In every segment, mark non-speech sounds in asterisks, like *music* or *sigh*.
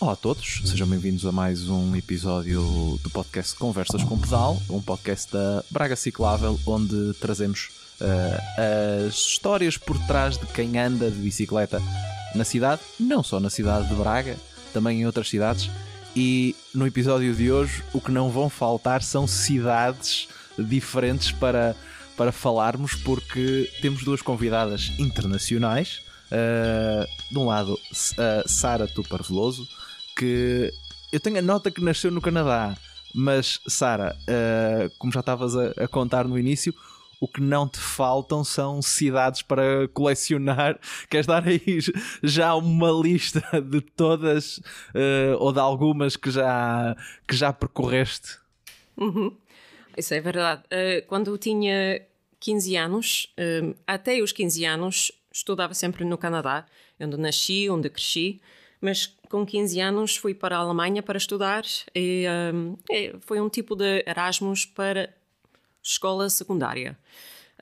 Olá a todos, sejam bem-vindos a mais um episódio do podcast Conversas com Pedal, um podcast da Braga Ciclável, onde trazemos uh, as histórias por trás de quem anda de bicicleta na cidade, não só na cidade de Braga, também em outras cidades. E no episódio de hoje, o que não vão faltar são cidades diferentes para, para falarmos, porque temos duas convidadas internacionais. Uh, de um lado, Sara Tupar Veloso, que eu tenho a nota que nasceu no Canadá, mas Sara, uh, como já estavas a, a, contar no início, o que não te faltam são cidades para colecionar. *laughs* Queres dar aí já uma lista de todas uh, ou de algumas que já, que já percorreste? Uhum. Isso é verdade. Uh, quando eu tinha 15 anos, até os 15 anos, estudava sempre no Canadá, onde nasci, onde cresci mas com 15 anos fui para a Alemanha para estudar e um, é, foi um tipo de Erasmus para escola secundária.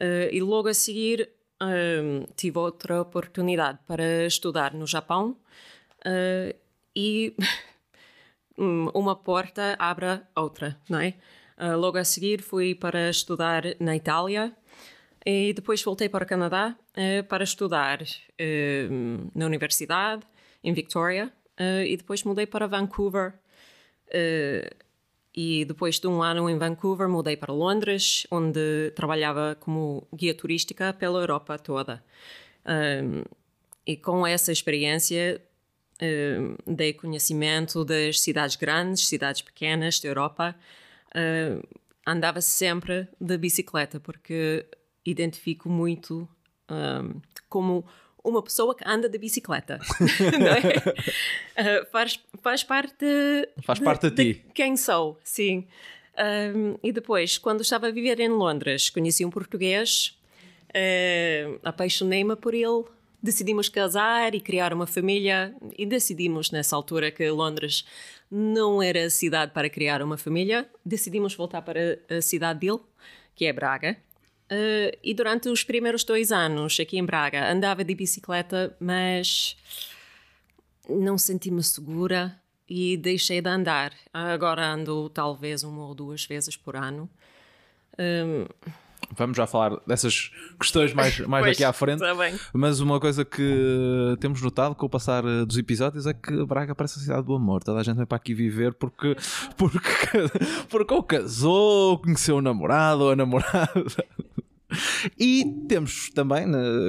Uh, e logo a seguir um, tive outra oportunidade para estudar no Japão uh, e *laughs* uma porta abre outra, não é? Uh, logo a seguir fui para estudar na Itália e depois voltei para o Canadá para estudar na universidade em Victoria, uh, e depois mudei para Vancouver. E depois de um ano em Vancouver, mudei para Londres, onde trabalhava como guia turística pela Europa toda. Um, e com essa experiência, um, dei conhecimento das cidades grandes, cidades pequenas da Europa. Um, andava sempre de bicicleta, porque identifico muito como uma pessoa que anda de bicicleta. *laughs* é? uh, faz, faz parte. Faz de, parte de, de ti. quem sou, sim. Um, e depois, quando estava a viver em Londres, conheci um português, uh, apaixonei-me por ele, decidimos casar e criar uma família. E decidimos nessa altura que Londres não era a cidade para criar uma família. Decidimos voltar para a cidade dele, que é Braga. Uh, e durante os primeiros dois anos aqui em Braga andava de bicicleta, mas não senti-me segura e deixei de andar. Agora ando talvez uma ou duas vezes por ano. Um... Vamos já falar dessas questões mais, *laughs* mais pois, aqui à frente. Tá mas uma coisa que temos notado com o passar eh, dos episódios é que Braga parece a cidade do amor. Toda a gente vem para aqui viver porque, *laughs* porque, *laughs* porque ou casou, conheceu o namorado ou a namorada. E temos também,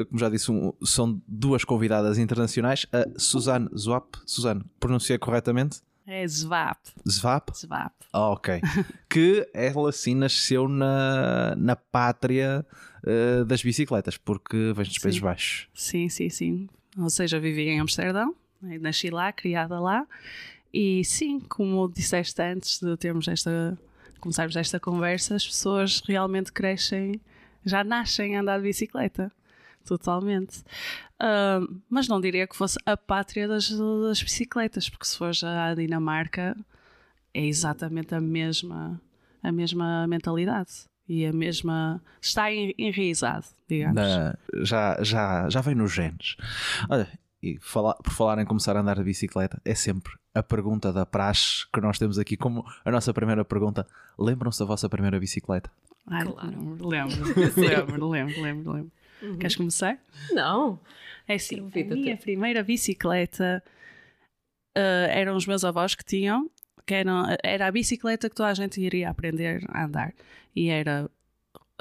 como já disse, um, são duas convidadas internacionais, a Suzanne Zwap. Suzanne, pronunciei corretamente? É Zwap. Zwap? Zwap. Ah, ok. que ela sim nasceu na, na pátria uh, das bicicletas, porque vem dos Países Baixos. Sim, sim, sim. Ou seja, vivi em Amsterdão, né, nasci lá, criada lá. E sim, como disseste antes de termos esta, começarmos esta conversa, as pessoas realmente crescem já nascem a andar de bicicleta. Totalmente. Uh, mas não diria que fosse a pátria das, das bicicletas, porque se for já a Dinamarca, é exatamente a mesma, a mesma mentalidade e a mesma. está enraizado, digamos. Na, já, já, já vem nos genes. Olha, e por falar em começar a andar de bicicleta, é sempre a pergunta da praxe que nós temos aqui como a nossa primeira pergunta. Lembram-se da vossa primeira bicicleta? Ai, claro. Lembro, lembro, *laughs* lembro, lembro, lembro. Uhum. Queres começar? Não. É assim, a minha primeira bicicleta uh, eram os meus avós que tinham, que eram, era a bicicleta que toda a gente iria aprender a andar. E era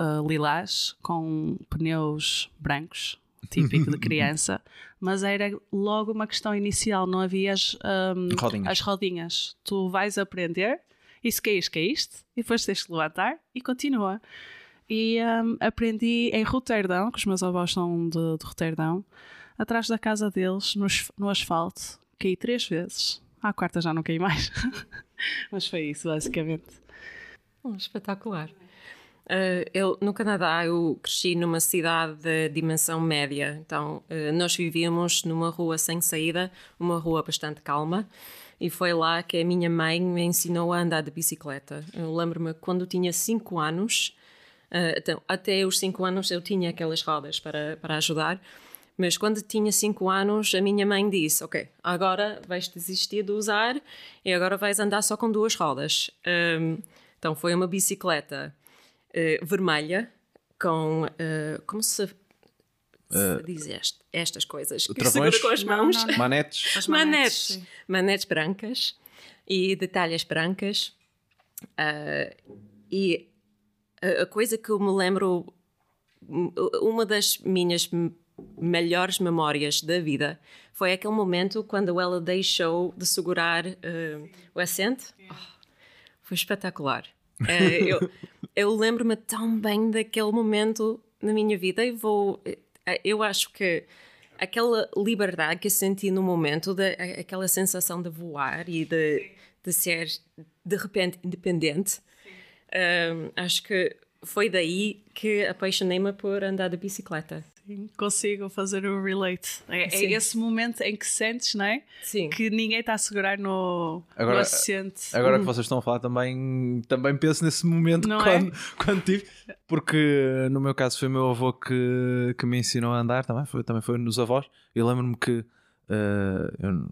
uh, lilás com pneus brancos, típico de *laughs* criança, mas era logo uma questão inicial, não havia as, um, rodinhas. as rodinhas. Tu vais aprender e se caís, caíste, e depois tens que levantar e continua. E um, aprendi em Roterdão, que os meus avós são de, de Roterdão, atrás da casa deles, no, no asfalto, caí três vezes. À quarta já não caí mais. *laughs* Mas foi isso, basicamente. Oh, espetacular. Uh, eu, no Canadá, eu cresci numa cidade de dimensão média. Então, uh, nós vivíamos numa rua sem saída, uma rua bastante calma. E foi lá que a minha mãe me ensinou a andar de bicicleta. Eu lembro-me quando tinha 5 anos, uh, então, até os 5 anos eu tinha aquelas rodas para, para ajudar. Mas quando tinha 5 anos, a minha mãe disse: Ok, agora vais desistir de usar e agora vais andar só com duas rodas. Um, então foi uma bicicleta uh, vermelha com. Uh, como se. Uh, diz este, estas coisas que travões, segura com as mãos, não, não. manetes, as manetes, manetes, manetes brancas e detalhes brancas. e a coisa que eu me lembro, uma das minhas melhores memórias da vida foi aquele momento quando ela deixou de segurar uh, o assento. Oh, foi espetacular. Uh, eu, *laughs* eu lembro-me tão bem daquele momento na minha vida e vou. Eh, eu acho que aquela liberdade que eu senti no momento, de, aquela sensação de voar e de, de ser de repente independente, uh, acho que foi daí que apaixonei-me por andar de bicicleta. Sim, consigo fazer o relate. É, é, esse momento em que sentes, não é? Sim. Que ninguém está a segurar no, agora, no assistente. Agora que vocês estão a falar também, também penso nesse momento não quando, é? quando tive, porque no meu caso foi meu avô que, que me ensinou a andar também, foi, também foi nos avós. Eu lembro-me que uh, eu,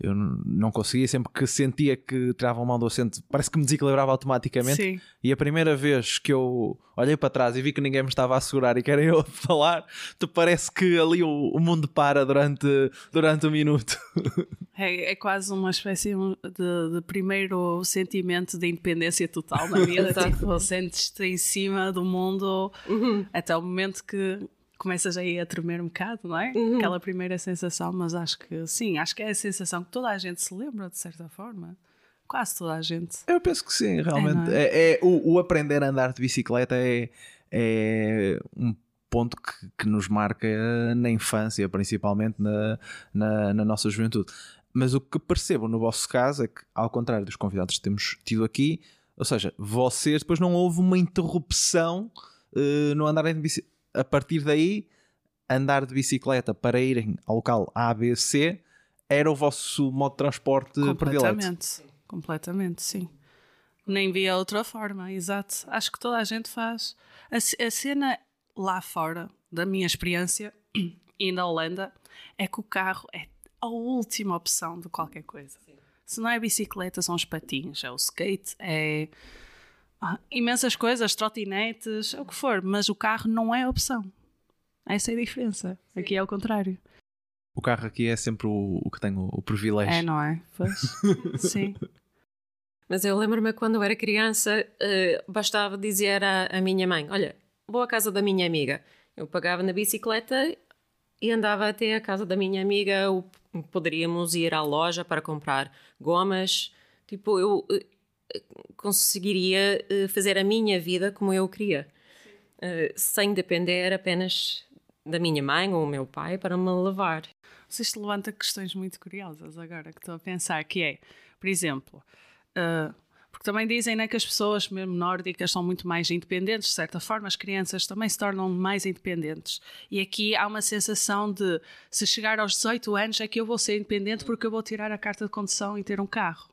eu não conseguia, sempre que sentia que tirava a mão do assento, parece que me desequilibrava automaticamente. Sim. E a primeira vez que eu olhei para trás e vi que ninguém me estava a segurar e que era *laughs* eu a falar, tu parece que ali o, o mundo para durante, durante um minuto. *laughs* É, é quase uma espécie de, de, primeiro sentimento de independência total na *laughs* vida. tipo, sentes-te em cima do mundo uhum. até o momento que começas aí a tremer um bocado, não é? Uhum. Aquela primeira sensação, mas acho que sim, acho que é a sensação que toda a gente se lembra, de certa forma. Quase toda a gente. Eu penso que sim, realmente. É, é? é o, o, aprender a andar de bicicleta é, é um ponto que, que, nos marca na infância, principalmente na, na, na, nossa juventude. Mas o que percebo no vosso caso é que, ao contrário dos convidados que temos tido aqui, ou seja, vocês depois não houve uma interrupção uh, no andarem de bicicleta a partir daí, andar de bicicleta para irem ao local A, B, C era o vosso modo de transporte completamente, predileto. Completamente, sim. Nem via outra forma, exato. Acho que toda a gente faz. A, a cena lá fora, da minha experiência, *clears throat* e na Holanda, é que o carro é a última opção de qualquer coisa. Sim. Se não é bicicleta, são os patins, é o skate, é imensas coisas, trotinetes, é o que for, mas o carro não é a opção. Essa é a diferença. Sim. Aqui é o contrário. O carro aqui é sempre o, o que tem o, o, privilégio. É, não é? Pois. *laughs* Sim. Mas eu lembro-me quando eu era criança, uh, bastava dizer à, à minha mãe: Olha, vou à casa da minha amiga. Eu pagava na bicicleta e andava até a casa da minha amiga. Poderíamos ir à loja para comprar gomas. Tipo, eu, conseguiria uh, fazer a minha vida como eu queria, uh, sem depender apenas da minha mãe ou do meu pai para me levar. Vocês levanta questões muito curiosas agora que estou a pensar, que é, por exemplo, uh, porque também dizem né, que as pessoas, mesmo nórdicas, são muito mais independentes, de certa forma, as crianças também se tornam mais independentes. E aqui há uma sensação de se chegar aos 18 anos é que eu vou ser independente porque eu vou tirar a carta de condução e ter um carro.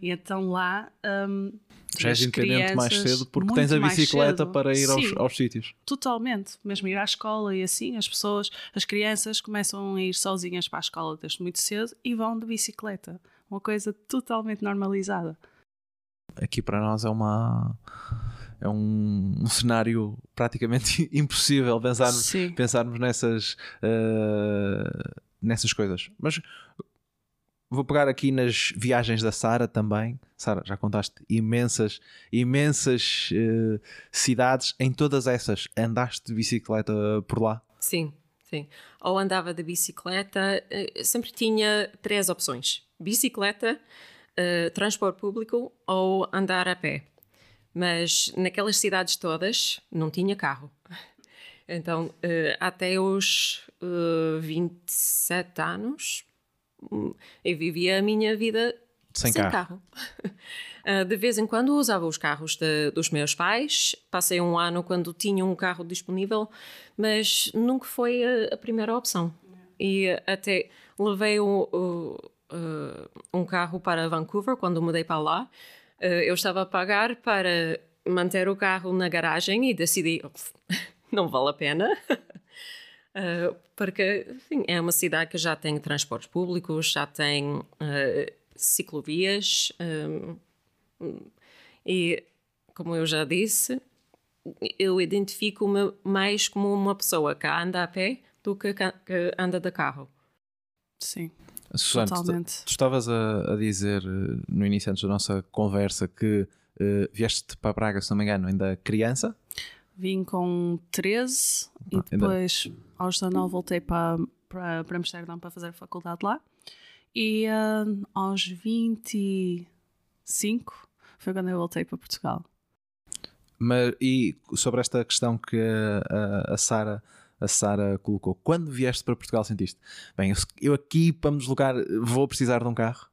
E então lá. Um, já és independente mais cedo porque tens a bicicleta para ir aos, aos, sítios. Totalmente, mesmo ir à escola e assim, as pessoas, as crianças começam a ir sozinhas para a escola desde muito cedo e vão de bicicleta. Uma coisa totalmente normalizada. Aqui para nós é uma é um, um, cenário praticamente *laughs* impossível pensarmos, pensarmos nessas, uh, nessas coisas. Mas Vou pegar aqui nas viagens da Sara também. Sara, já contaste imensas, imensas uh, cidades. Em todas essas, andaste de bicicleta por lá? Sim, sim. Ou andava de bicicleta, uh, sempre tinha três opções: bicicleta, uh, transporte público ou andar a pé. Mas naquelas cidades todas não tinha carro. Então, até os 27 anos, eu vivia a minha vida Sem, sem carro. carro. *laughs* Ah, de vez em quando usava os carros de- dos meus pais. Passei um ano quando tinha um carro disponível, mas nunca foi a, a primeira opção. E até levei o- o, ah, um carro para Vancouver quando mudei para lá. Ah, eu estava a pagar para manter o carro na garagem e decidi *laughs* não vale a pena. *laughs* Uh, porque enfim, é uma cidade que já tem transportes públicos, já tem uh, ciclovias um, e, como eu já disse, eu identifico-me mais como uma pessoa que anda a pé do que, que anda de carro. Sim, Susana, tu, totalmente. tu estavas a, a dizer eh, no início antes da nossa conversa que eh, vieste para Braga, se não me engano, ainda criança. Vim com 13 e Ah, ainda- depois, aos 19, voltei para, para, para Amsterdão para fazer a faculdade lá. E ah, aos 25 foi quando eu voltei para Portugal. Mas, e sobre esta questão que a, a Sara a Sara colocou, quando vieste para Portugal sentiste, bem, eu, eu aqui para me deslocar vou precisar de um carro?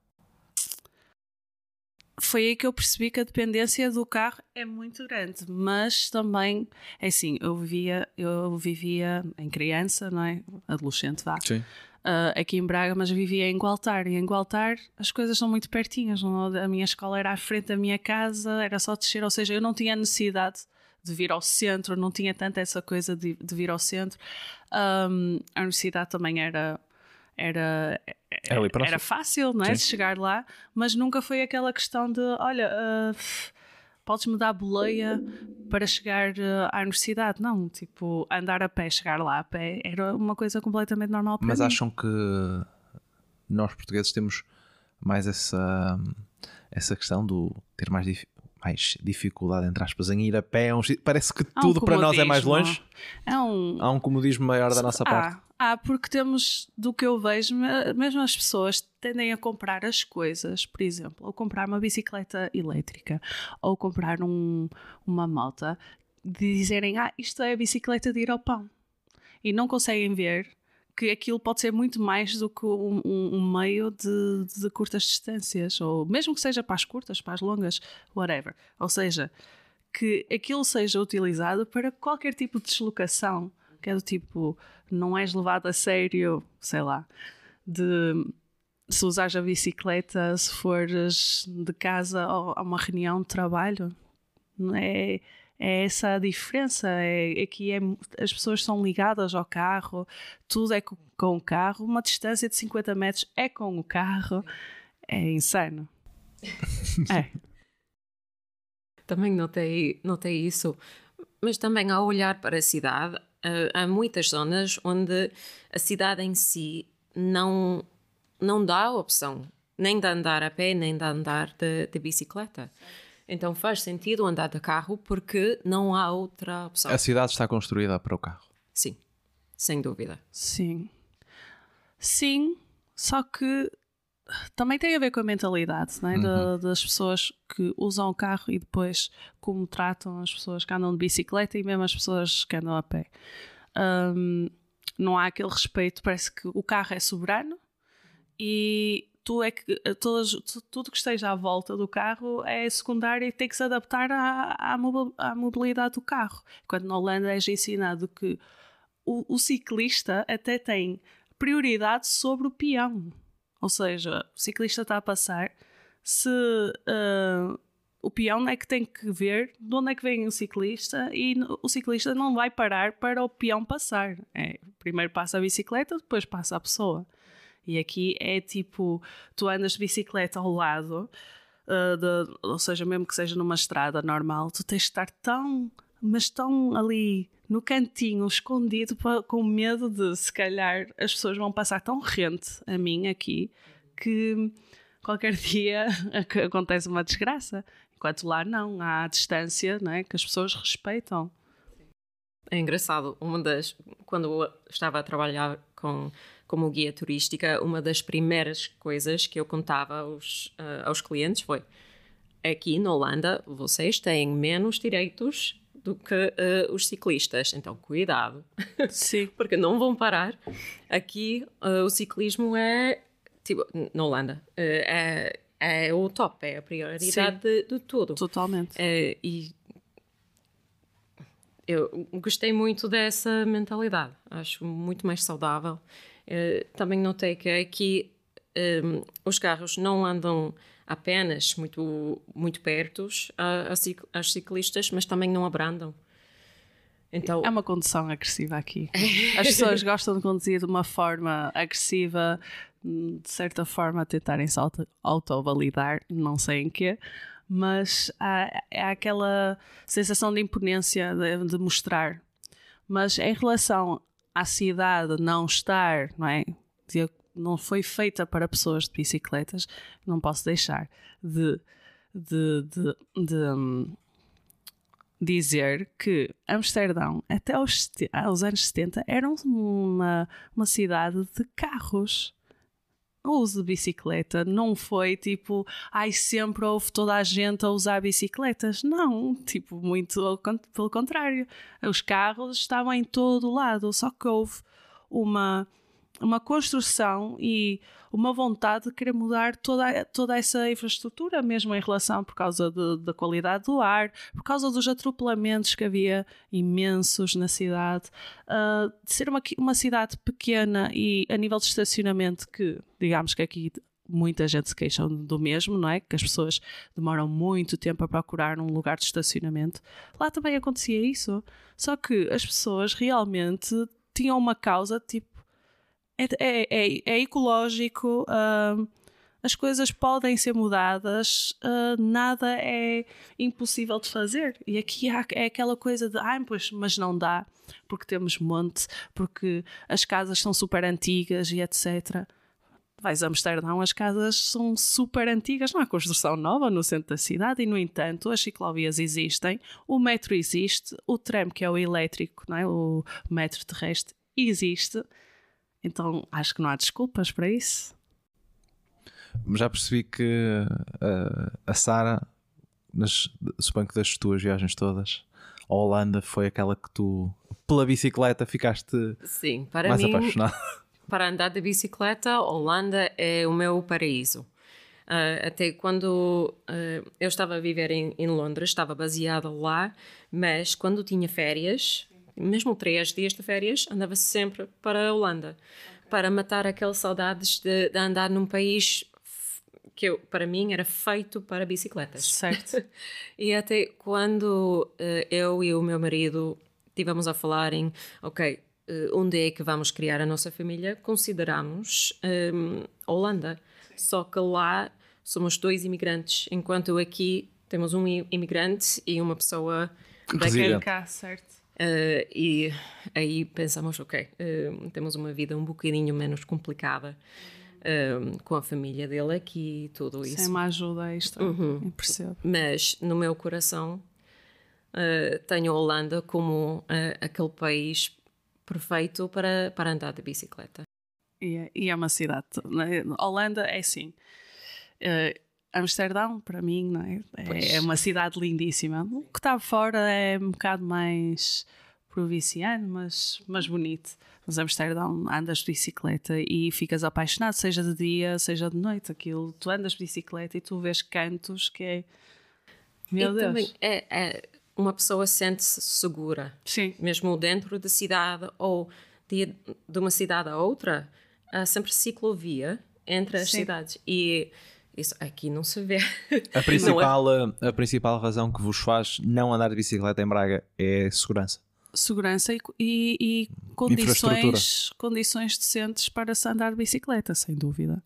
Foi aí que eu percebi que a dependência do carro é muito grande, mas também, é assim, eu vivia, eu vivia em criança, não é? Adolescente, vá. Sim. ah, aqui em Braga, mas vivia em Gualtar. E em Gualtar as coisas são muito pertinhas. não? A minha escola era à frente da minha casa, era só descer, ou seja, eu não tinha necessidade de vir ao centro, não tinha tanta essa coisa de, de vir ao centro. Ahm, a universidade também era. Era, Era ali próximo. era fácil, não é? Sim. De chegar lá, mas nunca foi aquela questão de: olha, ah, podes-me dar boleia para chegar ah, à universidade. Não, tipo, andar a pé, chegar lá a pé, era uma coisa completamente normal para Mas mim. acham que nós portugueses temos mais essa, essa questão do ter mais, mais dificuldade, entre aspas, em ir a pé? um sítio- Parece que um tudo para nós é mais longe. É um. Há um comodismo maior da nossa parte. Há, há, porque temos, do que eu vejo, me- mesmo as pessoas tendem a comprar as coisas, por exemplo, ou comprar uma bicicleta elétrica, ou comprar um, uma moto, de dizerem, ah, isto é a bicicleta de ir ao pão. E não conseguem ver que aquilo pode ser muito mais do que um, um- um meio de, de curtas distâncias, ou mesmo que seja para as curtas, para as longas, whatever. Ou seja, que aquilo seja utilizado para qualquer tipo de deslocação, que é do tipo, não és levado a sério, sei lá, de se usares a bicicleta, se fores de casa a uma reunião de trabalho. Não É, é essa a diferença. É, aqui é, as pessoas são ligadas ao carro, tudo é co- com o carro, uma distância de 50 metros é com o carro. É insano. É. *laughs* Também notei, notei isso. Mas também ao olhar para a cidade, eh, há muitas zonas onde a cidade em si não, não dá a opção nem de andar a pé, nem de andar de, de bicicleta. Então faz sentido andar de carro porque não há outra opção. A cidade está construída para o carro. Sim, sem dúvida. Sim. Sim, só que também tem a ver com a mentalidade não é? Da- das pessoas que usam o carro e depois como tratam as pessoas que andam de bicicleta e mesmo as pessoas que andam a pé. Hum, não há aquele respeito, parece que o carro é soberano e tu é que todas, tu- tudo que esteja à volta do carro é secundário e tem que se adaptar à, à, mobil- à mobilidade do carro. Quando na Holanda és ensinado que o, o ciclista até tem prioridade sobre o peão. Ou seja, o ciclista está a passar, se ah, o peão é que tem que ver de onde é que vem o ciclista e o ciclista não vai parar para o peão passar. É, primeiro passa a bicicleta, depois passa a pessoa. E aqui é tipo, tu andas de bicicleta ao lado, ah, de- ou seja, mesmo que seja numa estrada normal, tu tens de estar tão, mas tão ali no cantinho, escondido, pa- com medo de se calhar as pessoas vão passar tão rente a mim aqui que qualquer *laughs* dia ac- acontece uma desgraça. Enquanto lá não, há a distância não é? que as pessoas respeitam. É engraçado, uma das quando eu estava a trabalhar com como guia turística, uma das primeiras coisas que eu contava aos, ah, aos clientes foi aqui na Holanda vocês têm menos direitos do que ah, os ciclistas, então cuidado, Sim. *laughs* porque não vão parar. Aqui ah, o ciclismo é tipo na Holanda ah, é, é o top, é a prioridade de, de, tudo. Totalmente. E eu gostei muito dessa mentalidade, acho muito mais saudável. É, também notei que aqui um, os carros não andam apenas muito, muito perto às ciclistas, mas também não abrandam. Então... É uma condução agressiva aqui. *laughs* As pessoas gostam de conduzir de uma forma agressiva, de certa forma, tentarem-se auto-validar, não sei em quê, mas há, há aquela sensação de imponência de, de, mostrar. Mas em relação à cidade não estar, não é? Não foi feita para pessoas de bicicletas, não posso deixar de, de, de, de hum, dizer que Amsterdão, até aos, aos anos 70, era uma, uma cidade de carros. O uso de bicicleta não foi tipo, ai, sempre houve toda a gente a usar bicicletas. Não, tipo, muito pelo contrário. Os carros estavam em todo lado, só que houve uma uma construção e uma vontade de querer mudar toda, toda essa infraestrutura, mesmo em relação por causa de, da qualidade do ar, por causa dos atropelamentos que havia imensos na cidade, uh, de ser uma, uma cidade pequena e a nível de estacionamento que, digamos que aqui muita gente se queixa do mesmo, não é? Que as pessoas demoram muito tempo a procurar um lugar de estacionamento. Lá também acontecia isso, só que as pessoas realmente tinham uma causa tipo é, é, é, é ecológico, uh, as coisas podem ser mudadas, uh, nada é impossível de fazer. E aqui há, é aquela coisa de, ah, pois, mas não dá, porque temos monte, porque as casas são super antigas e etc. Vais a Amsterdão, as casas são super antigas, não há construção nova no centro da cidade e, no entanto, as ciclovias existem, o metro existe, o tram, que é o elétrico, não é? o metro terrestre, existe então acho que não há desculpas para isso. Já percebi que uh, a Sara, suponho que das tuas viagens todas, a Holanda foi aquela que tu, pela bicicleta, ficaste Sim, para mais mim, apaixonada. Para andar de bicicleta, Holanda é o meu paraíso. Uh, até quando uh, eu estava a viver em, em, Londres, estava baseada lá, mas quando tinha férias, mesmo três dias de férias, andava sempre para a Holanda para matar aquelas saudades de, de andar num país que eu, para mim era feito para bicicletas. Certo. *laughs* e até quando uh, eu e o meu marido tivemos a falar em, ok, uh, onde é que vamos criar a nossa família, consideramos um, ehm, Holanda. Sim. Só que lá somos dois imigrantes, enquanto aqui temos um imigrante e uma pessoa da cá, certo. Uh, e aí pensamos, ok, uh, temos uma vida um bocadinho menos complicada uh, com a família dele aqui e tudo isso. Sem uma ajuda extra, uhum. percebo. Mas no meu coração tenho a Holanda como aquele país perfeito para, para andar de bicicleta. E é, e é uma cidade. Né? Holanda é assim. Amsterdão, para mim, não é? É, é uma cidade lindíssima. O que está fora é um bocado mais provinciano, mas, mas bonito. Mas Amsterdão andas de bicicleta e ficas apaixonado, seja de dia, seja de noite. Aquilo, tu andas de bicicleta e tu vês cantos que é. Meu e Deus. Também é, é, uma pessoa sente-se segura. Sim. Mesmo dentro da cidade ou de, de uma cidade a outra, há sempre ciclovia entre as Sim. cidades. E isso aqui não se vê. A principal, é... a principal razão que vos faz não andar de bicicleta em Braga é segurança. Segurança e, e, e condições, condições decentes para se andar de bicicleta, sem dúvida.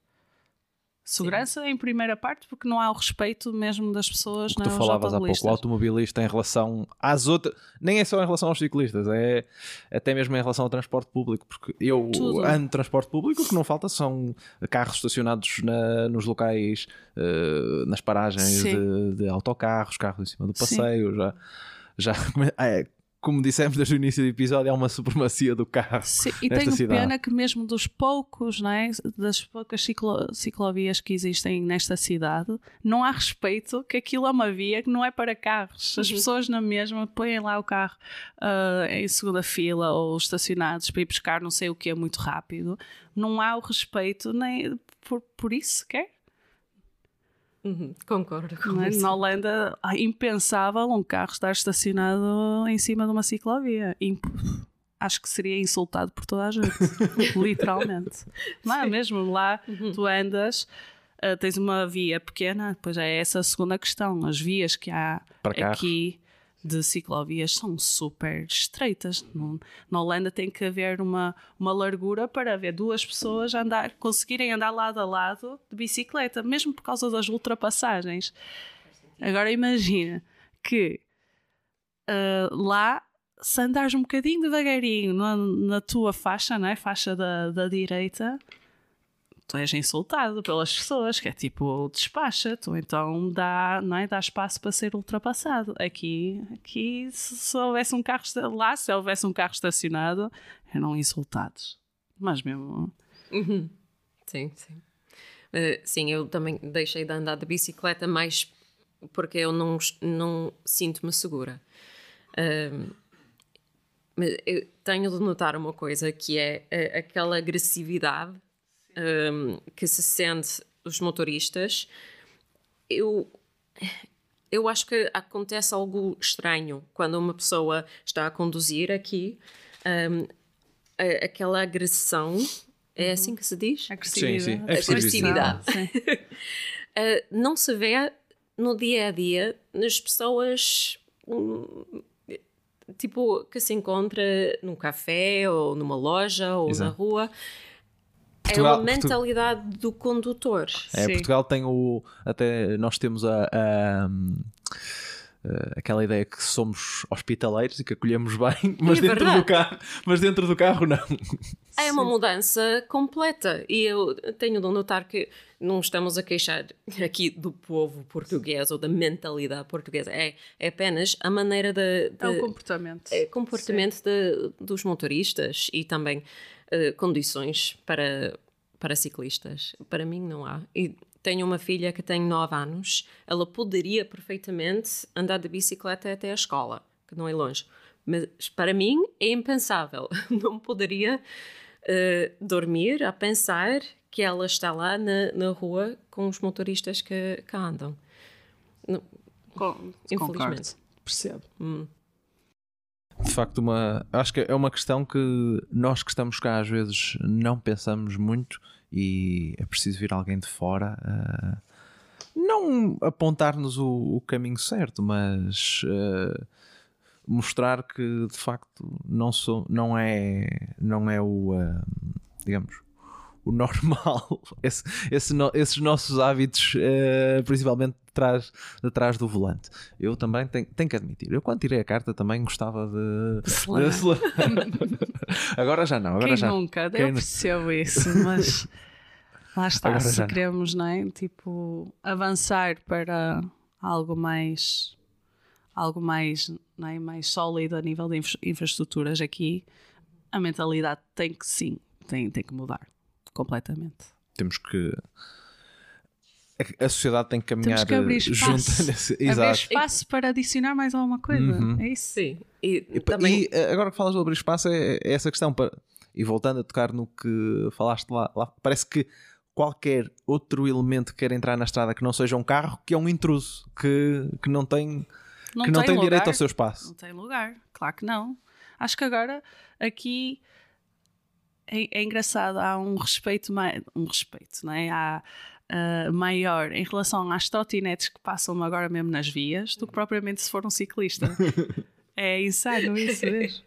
Segurança Sim. em primeira parte, porque não há o respeito mesmo das pessoas. O que tu falavas há pouco, o automobilista em relação às outras, nem é só em relação aos ciclistas, é até mesmo em relação ao transporte público, porque eu Tudo. ando de transporte público, o que não falta são carros estacionados na, nos locais, uh, nas paragens de, de, autocarros, carros em cima do passeio, Sim. já já *laughs* é, como dissemos desde o início do episódio, é uma supremacia do carro. Sim, e tenho cidade. pena que mesmo dos poucos, não é? das poucas ciclo, ciclovias que existem nesta cidade, não há respeito que aquilo é uma via que não é para carros. As uhum. pessoas na mesma põem lá o carro uh, em segunda fila ou estacionados para ir buscar não sei o que é muito rápido. Não há o respeito nem por, por isso sequer. Uhum, concordo com Não é? isso. Na Holanda, ah, impensável um carro estar estacionado em cima de uma ciclovia. Imp- Acho que seria insultado por toda a gente, *laughs* literalmente. Lá mesmo, lá tu andas, ah, tens uma via pequena, depois é essa a segunda questão. As vias que há aqui de ciclovias são super estreitas. Na Holanda tem que haver uma, uma largura para haver duas pessoas andar, conseguirem andar lado a lado de bicicleta, mesmo por causa das ultrapassagens. Agora imagina que ah, lá, se andares um bocadinho devagarinho na, na tua faixa, não é? faixa da, da direita, tu és insultado pelas pessoas, que é tipo, despacha-te, ou então dá, não é? dá espaço para ser ultrapassado. Aqui, aqui se, se houvesse um carro lá, se houvesse um carro estacionado, eram insultados. Mas mesmo. Uhum. Sim, sim. Eh, sim, eu também deixei de andar de bicicleta mais porque eu não, não sinto-me segura. Mas eu tenho de notar uma coisa que é eh, aquela agressividade ahm, que se sente os motoristas. Eu, eu acho que acontece algo estranho quando uma pessoa está a conduzir aqui. ahm, a- aquela agressão, é assim que se diz? Agressividade. sim, agressividade. Sim. *laughs* Uh, não se vê no dia a dia nas pessoas hum, tipo que se encontra num café ou numa loja ou Exato. na rua. Portugal- é uma Portu- mentalidade do condutor. É, Sim. Portugal tem o. Até nós temos a. a- a- aquela ideia que somos hospitaleiros e que acolhemos bem, *laughs* mas, É dentro, verdade. do carro, mas dentro do carro não. É uma mudança completa e eu tenho de notar que não estamos a queixar aqui do povo português ou da mentalidade portuguesa. É, é apenas a maneira de, É o de- comportamento. é, comportamento de- dos motoristas e também eh, condições para, para ciclistas. Para mim não há. E tenho uma filha que tem 9 anos, ela poderia perfeitamente andar de bicicleta até a escola, que não é longe. Mas para mim é impensável. *laughs* Não poderia eh, dormir a pensar que ela está lá na, na rua com os motoristas que, que andam. Com- Infelizmente. concordo. Percebo. De facto, uma, acho que é uma questão que nós que estamos cá às vezes não pensamos muito e é preciso vir alguém de fora a não apontar-nos o, o caminho certo, mas eh, mostrar que de facto não, sou, não, é, não é o eh, digamos o normal, *laughs* Esse- esse no- esses nossos hábitos, eh, principalmente de trás, de trás do volante. Eu também tenho, tenho que admitir, eu quando tirei a carta também gostava de. *laughs* agora já não, agora Quem já. nunca? Quem eu percebo isso, mas lá *laughs* está. Agora se não. queremos, não é? Tipo, avançar para algo mais algo mais, não é? mais sólido a nível de infra- infraestruturas aqui, a mentalidade tem que sim, tem, tem que mudar completamente. Temos que. a- sociedade tem que caminhar Temos que abrir espaço. junto *laughs* nesse. Exato. espaço para adicionar mais alguma coisa. Uhum. É isso. Sim. E, E, também e, eh, agora que falas sobre espaço, é, é essa questão. Para, e voltando a tocar no que falaste lá, lá, parece que qualquer outro elemento que queira entrar na estrada que não seja um carro, que é um intruso, que, que não tem, que não tem lugar. direito ao seu espaço. Não tem lugar, claro que não. Acho que agora aqui é, é engraçado, há um respeito, um respeito, não é? Há ah, maior em relação às trotinetes que passam agora mesmo nas vias do que propriamente se for um ciclista. *laughs* é insano isso mesmo.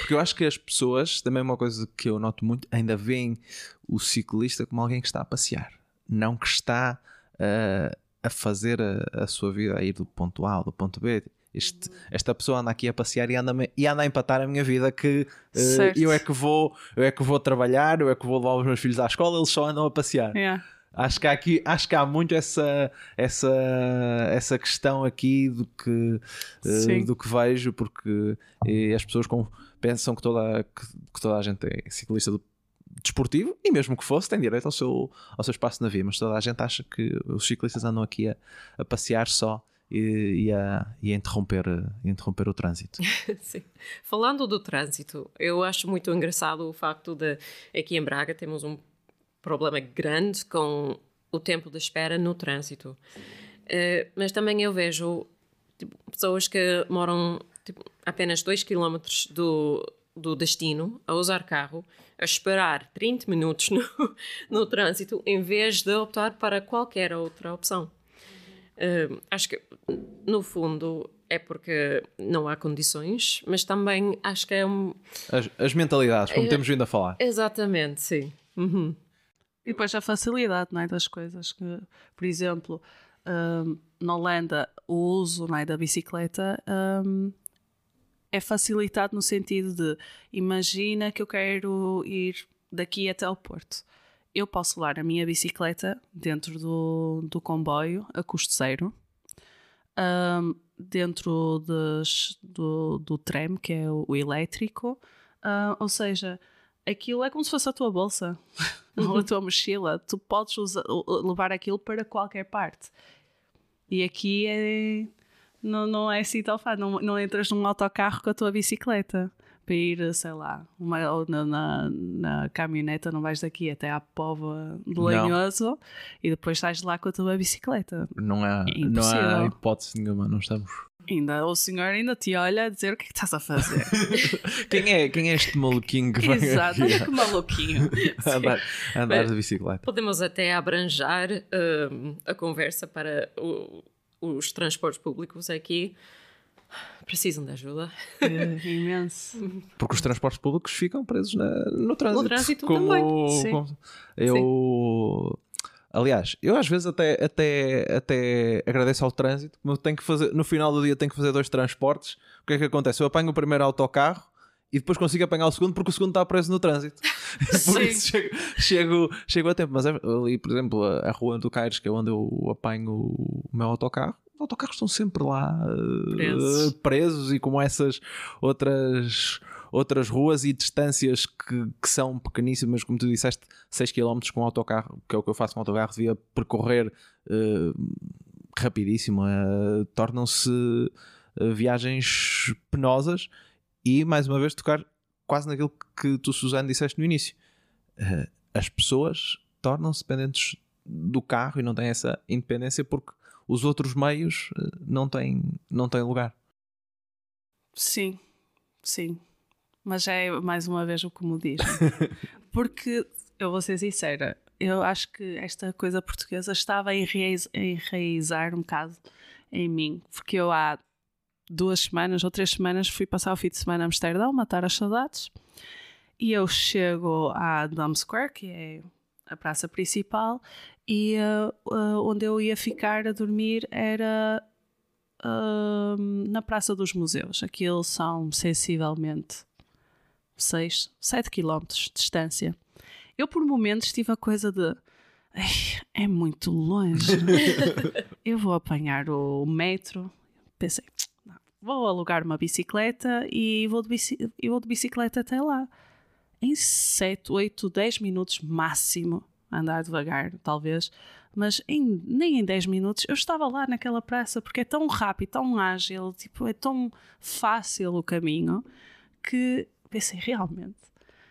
Porque eu acho que as pessoas, também uma coisa que eu noto muito, ainda veem o ciclista como alguém que está a passear, não que está ah, a fazer a, a sua vida a ir do ponto A ao do ponto B. Este- esta pessoa anda aqui a passear e anda, e anda a empatar a minha vida que Certo. eu é que vou eu é que vou trabalhar, eu é que vou levar os meus filhos à escola, eles só andam a passear. Yeah. Acho que há aqui, acho que há muito essa, essa, essa questão aqui do que, Sim. do que vejo, porque as pessoas com- pensam que toda, que, que toda a gente é ciclista do- desportivo, e mesmo que fosse, tem direito ao seu, ao seu espaço na via, mas toda a gente acha que os ciclistas andam aqui a, a passear só e, e a, e a interromper, interromper o trânsito. *laughs* Sim. Falando do trânsito, eu acho muito engraçado o facto de aqui em Braga temos um problema grande com o tempo de espera no trânsito. Uh, mas também eu vejo tipo, pessoas que moram tipo, apenas 2 km do, do destino a usar carro, a esperar 30 minutos *laughs* no, no trânsito, em vez de optar para qualquer outra opção. Uh, acho que, no fundo, é porque não há condições, mas também acho que é um. As, as mentalidades, como é, temos vindo a falar. Exatamente, sim. Uhum. E depois a facilidade não é, das coisas. Que, por exemplo, um, na Holanda, o uso não é, da bicicleta um, é facilitado no sentido de imagina que eu quero ir daqui até ao Porto. Eu posso levar a minha bicicleta dentro do, do comboio a custo zero. Um, dentro des, do, do tram, que é o, o elétrico, uh, ou seja, aquilo é como se fosse a tua bolsa uhum. *laughs* ou a tua mochila. Tu podes usar, levar aquilo para qualquer parte. E aqui é, não, não é assim tão fácil. Não, não entras num autocarro com a tua bicicleta para ir, sei lá, uma, na, na, na caminhoneta, não vais daqui até à Pova do Lanhoso e depois sais lá com a tua bicicleta. Não há, é não há hipótese nenhuma, não estamos. Ainda, o senhor ainda te olha a dizer o que é que estás a fazer. *laughs* quem, é, quem é este maluquinho que vai Exato, *laughs* aqui? que maluquinho. *laughs* andar, andar de bicicleta. Podemos até abranjar uh, a conversa para o, os transportes públicos aqui precisam de ajuda. É, imenso. *laughs* Porque os transportes públicos ficam presos na, no trânsito. No trânsito como, também. Sim. Como, eu. Sim. Aliás, eu às vezes até, até, até agradeço ao trânsito, mas tenho que fazer, no final do dia tenho que fazer dois transportes. O que é que acontece? Eu apanho o primeiro autocarro e depois consigo apanhar o segundo porque o segundo está preso no trânsito. *laughs* por isso chego, chego, chego, a tempo. Mas é, ali, por exemplo, a, a rua do Caires, que é onde eu apanho o meu autocarro, autocarros estão sempre lá presos, uh, presos e como essas outras outras ruas e distâncias que, que, são pequeníssimas, como tu disseste, 6 km com autocarro, que é o que eu faço com autocarro, devia percorrer uh, rapidíssimo, uh, tornam-se uh, viagens penosas e, mais uma vez, tocar quase naquilo que tu, Suzano, disseste no início. as pessoas tornam-se dependentes do carro e não têm essa independência porque os outros meios eh, não têm, não têm lugar. Sim, sim. Mas é mais uma vez o que me diz. *laughs* Porque, eu vou ser sincera, eu acho que esta coisa portuguesa estava a enraizar um bocado em mim. Porque eu há duas semanas ou três semanas fui passar o fim de semana a Amsterdão, matar as saudades. E eu chego à Dam Square, que é a praça principal, e uh, uh, onde eu ia ficar a dormir era uh, na Praça dos Museus. Aquilo são sensivelmente 6, 7 km de distância. Eu, por momentos, tive a coisa de. É muito longe. *laughs* eu vou apanhar o metro. Pensei, vou alugar uma bicicleta e vou de, bici e vou de bicicleta até lá. Em 7, 8, 10 minutos máximo andar devagar, talvez, mas em, nem em 10 minutos eu estava lá naquela praça porque é tão rápido, tão ágil, tipo, é tão fácil o caminho que pensei realmente.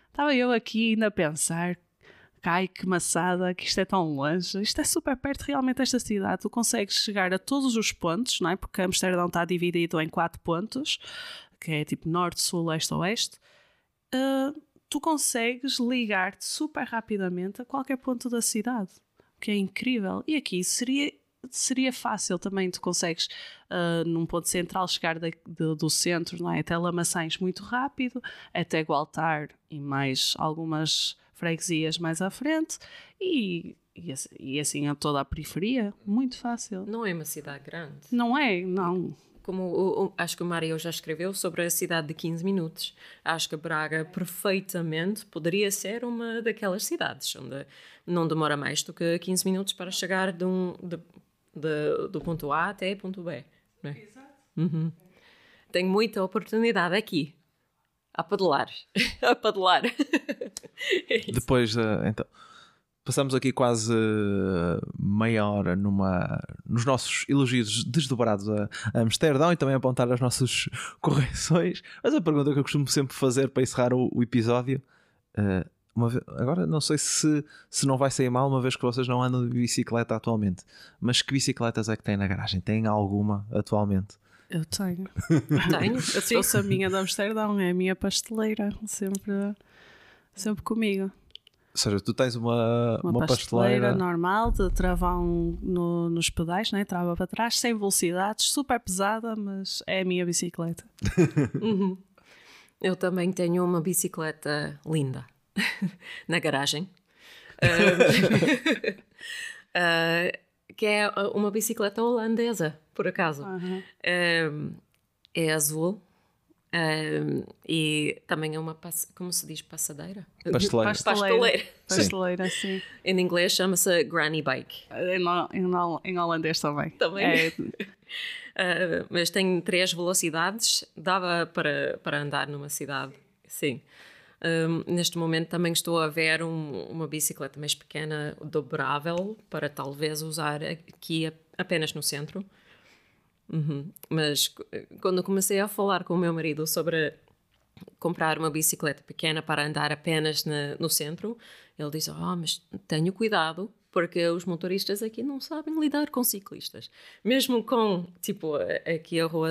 Estava eu aqui ainda a pensar, cai que maçada, que isto é tão longe, isto é super perto realmente desta cidade, tu consegues chegar a todos os pontos, não é? Porque Amsterdão está dividido em quatro pontos, que é tipo norte, sul, leste, oeste. Uh, tu consegues ligar-te super rapidamente a qualquer ponto da cidade, que é incrível. E aqui seria seria fácil também, tu consegues uh, num ponto central chegar de, de, do centro não é? até Lamaçães muito rápido, até Gualtar e mais algumas freguesias mais à frente e, e, assim, e assim a toda a periferia, muito fácil. Não é uma cidade grande. Não é, não como o, o, acho que o Mário já escreveu sobre a cidade de 15 minutos. Acho que Braga perfeitamente poderia ser uma daquelas cidades onde não demora mais do que 15 minutos para chegar de um, de, de, do ponto A até ponto B. Né? Exato. Uhum. Tem muita oportunidade aqui. A pedalar. *laughs* a pedalar. *laughs* é Depois, uh, então Passamos aqui quase eh, meia hora numa, nos nossos elogios desdobrados a, Amsterdão e também apontar as nossas *laughs* correções. Mas a pergunta que eu costumo sempre fazer para encerrar o, o episódio: uh, uma ve- agora não sei se, se não vai sair mal, uma vez que vocês não andam de bicicleta atualmente, mas que bicicletas é que têm na garagem? Tem alguma atualmente? Eu tenho. *laughs* Tenho. Eu trouxe a minha de Amsterdão, é a minha pasteleira, sempre, sempre comigo. Ou seja, tu tens uma, Uma, uma, pasteleira, pasteleira. normal, de travão no- nos pedais, né? trava para trás, sem velocidades, super pesada, mas é a minha bicicleta. *laughs* Uhum. Eu também tenho uma bicicleta linda *laughs* na garagem. *laughs* Ah, que é uma bicicleta holandesa, por acaso. Aham. Um, é azul um, e também é uma, como se diz, passadeira? Pasteleira. Pasteleira. Pasteleira, sim. Em inglês chama-se granny bike. Em, em, em holandês também. Também. É, Uh, *laughs* mas tem três velocidades, dava para, para andar numa cidade, sim. Um, neste momento também estou a ver um- uma bicicleta mais pequena, dobrável, para talvez usar aqui apenas no centro. Uhum. Mas c- quando comecei a falar com o meu marido sobre comprar uma bicicleta pequena para andar apenas na- no centro, ele disse: Ah, mas tenho cuidado, porque os motoristas aqui não sabem lidar com ciclistas. Mesmo com, tipo, a- aqui a rua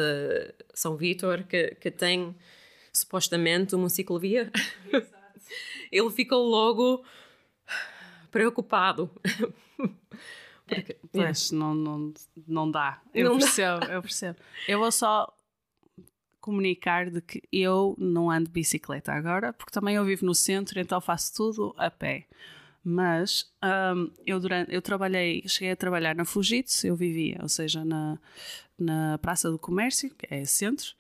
São Vítor, que, que tem supostamente uma ciclovia, *laughs* ele ficou logo preocupado. *laughs* Porque, *laughs* Pois, não, não, não dá. Eu Não dá. percebo, eu percebo. Eu vou só comunicar de que eu não ando de bicicleta agora, porque também eu vivo no centro, então faço tudo a pé. Mas hum, eu, durante, eu trabalhei, cheguei a trabalhar na Fujitsu, eu vivia, ou seja, na, na Praça do Comércio, que é centro,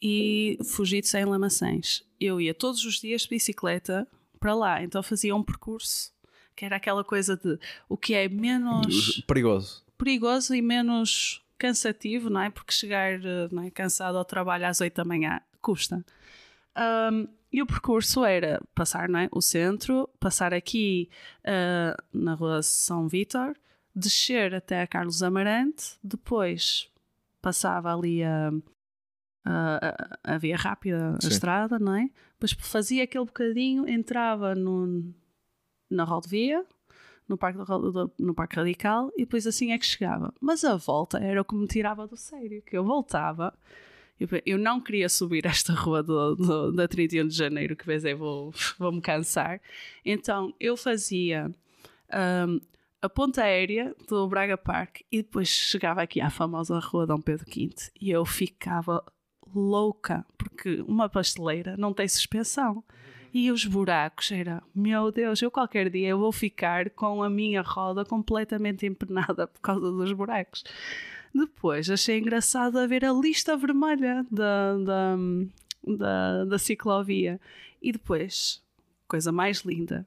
e Fujitsu é em Lamaçães. Eu ia todos os dias de bicicleta para lá, então fazia um percurso que era aquela coisa de o que é menos Perigoso. perigoso e menos cansativo, não é? Porque chegar não é, cansado ao trabalho às 8 da manhã custa. Um, e o percurso era passar não é, o centro, passar aqui ah, na rua São Vítor, descer até a Carlos Amarante, depois passava ali a, a, a- a via rápida, a Sim. estrada, não é? Depois fazia aquele bocadinho, entrava no, na rodovia, no parque, no parque Radical, e depois assim é que chegava. Mas a volta era o que me tirava do sério, que eu voltava. Eu, não queria subir esta rua do, do, da 31 de janeiro, que vezes vou, vou me cansar. Então eu fazia hum, a ponta aérea do Braga Park e depois chegava aqui à famosa rua Dom Pedro V e eu ficava louca, porque uma pasteleira não tem suspensão. E os buracos era, meu Deus, eu qualquer dia eu vou ficar com a minha roda completamente empenada por causa dos buracos. Depois achei engraçado a ver a lista vermelha da, da, da, da ciclovia. E depois, coisa mais linda,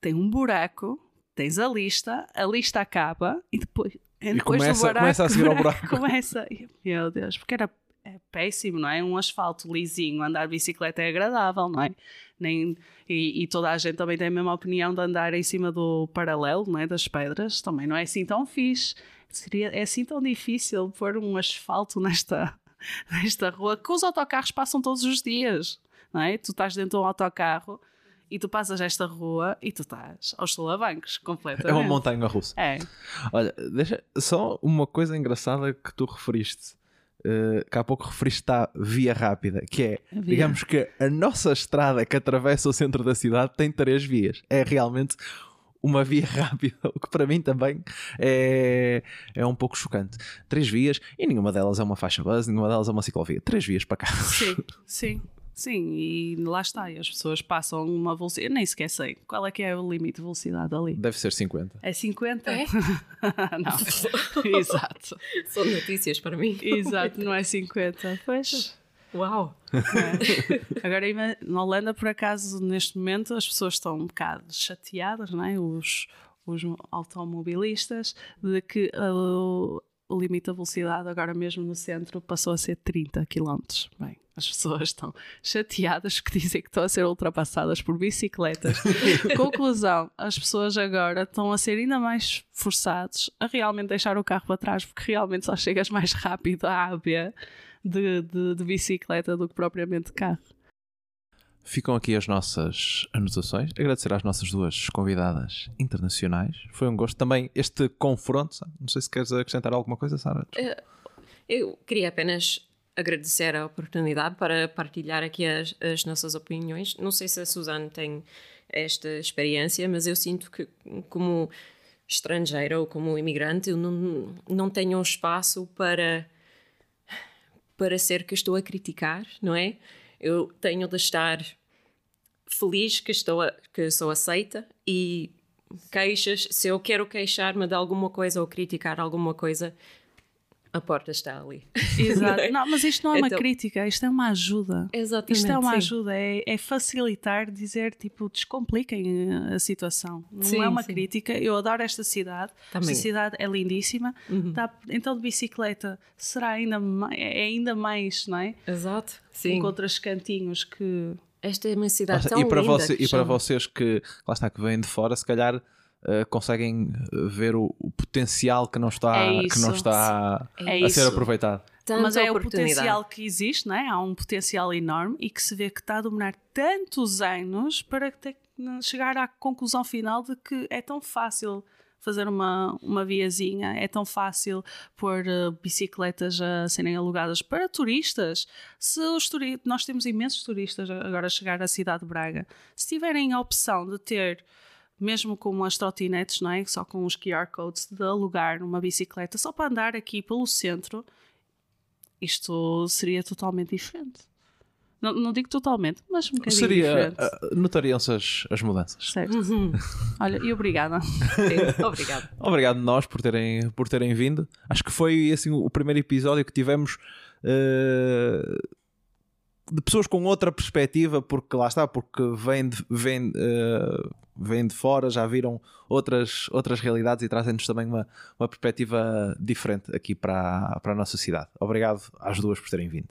tem um buraco, tens a lista, a lista acaba e depois. do começa- começa a seguir ao *laughs* buraco. Começa, e, meu Deus, porque era é péssimo, não é? Um asfalto lisinho, andar de bicicleta é agradável, não é? Nem, e, e toda a gente também tem a mesma opinião de andar em cima do paralelo, não é? Das pedras, também não é assim tão fixe. Seria, é assim tão difícil pôr um asfalto nesta, *laughs* nesta rua que os autocarros passam todos os dias, não é? Tu estás dentro de um autocarro e tu passas esta rua e tu estás aos solavancos, completamente. É uma montanha russa. É, Olha, deixa só uma coisa engraçada que tu referiste. Eh, que há pouco referiste à via rápida, que é, via. digamos que a nossa estrada que atravessa o centro da cidade tem três vias. É realmente uma via *laughs* rápida, o que para mim também é, é um pouco chocante. Três vias e nenhuma delas é uma faixa base, nenhuma delas é uma ciclovia. Três vias para cá. Sim, *laughs* sim, sim. E lá está. E as pessoas passam uma velocidade. Eu nem sequer sei. Qual é que é o limite de velocidade ali? Deve ser 50. É 50? É? *laughs* não. *laughs* Exato. São notícias para mim. Exato, não é 50. Pois. Uau! é. Agora, na Holanda, por acaso, neste momento, as pessoas estão um bocado chateadas, não é? Os, os automobilistas, de que uh, o limite da velocidade, agora mesmo no centro, passou a ser 30 km. Bem, as pessoas estão chateadas que dizem que estão a ser ultrapassadas por bicicletas. *laughs* Conclusão: as pessoas agora estão a ser ainda mais forçados a realmente deixar o carro para trás, porque realmente só chegas mais rápido à A a B de, de, de bicicleta do que propriamente de carro. Ficam aqui as nossas anotações. Agradecer às nossas duas convidadas internacionais. Foi um gosto também este confronto. Não sei se queres acrescentar alguma coisa, Sara. Eu queria apenas agradecer a oportunidade para partilhar aqui as, as nossas opiniões. Não sei se a Suzane tem esta experiência, mas eu sinto que, como estrangeira ou como imigrante, eu não, não tenho um espaço para, para ser que estou a criticar, não é? Eu tenho de estar feliz que, estou a, que sou aceita e queixas, se eu quero queixar-me de alguma coisa ou criticar alguma coisa, a porta está ali. Exato. *laughs* Não, mas isto não é uma então, crítica, isto é uma ajuda. Exatamente. Isto é uma sim. ajuda, é, é, facilitar, dizer tipo, descompliquem a situação. Não sim, é uma sim. crítica. Eu adoro esta cidade. Também. Esta cidade é lindíssima. Uhum. Dá, então, de bicicleta será ainda mais, é ainda mais, não é? Exato. Sim. Encontras cantinhos que. Esta é uma cidade tão e para linda. Você, e para vocês que lá está que vêm de fora, se calhar uh, conseguem ver o, potencial que não está, é que não está é a ser aproveitado. Tanta Mas é o potencial que existe, não é? há um potencial enorme e que se vê que está a demorar tantos anos para ter, chegar à conclusão final de que é tão fácil fazer uma, uma viazinha, é tão fácil pôr uh, bicicletas a serem alugadas para turistas. Se os turi nós temos imensos turistas agora a chegar à cidade de Braga, se tiverem a opção de ter mesmo com as trotinetes, não é? Só com os QR codes, de alugar uma bicicleta só para andar aqui pelo centro, isto seria totalmente diferente. Não, não digo totalmente, mas um bocadinho Seria, diferente. Uh, Notariam-se as, as mudanças. Certo. Uhum. *laughs* Olha, e obrigada. *laughs* Obrigado. Obrigado nós por terem, por terem vindo. Acho que foi assim o primeiro episódio que tivemos. Uh, de pessoas com outra perspectiva, porque lá está, porque vêm de, vêm, uh, de fora, já viram outras, outras realidades e trazem-nos também uma, uma perspectiva diferente aqui para, para a nossa cidade. Obrigado às duas por terem vindo.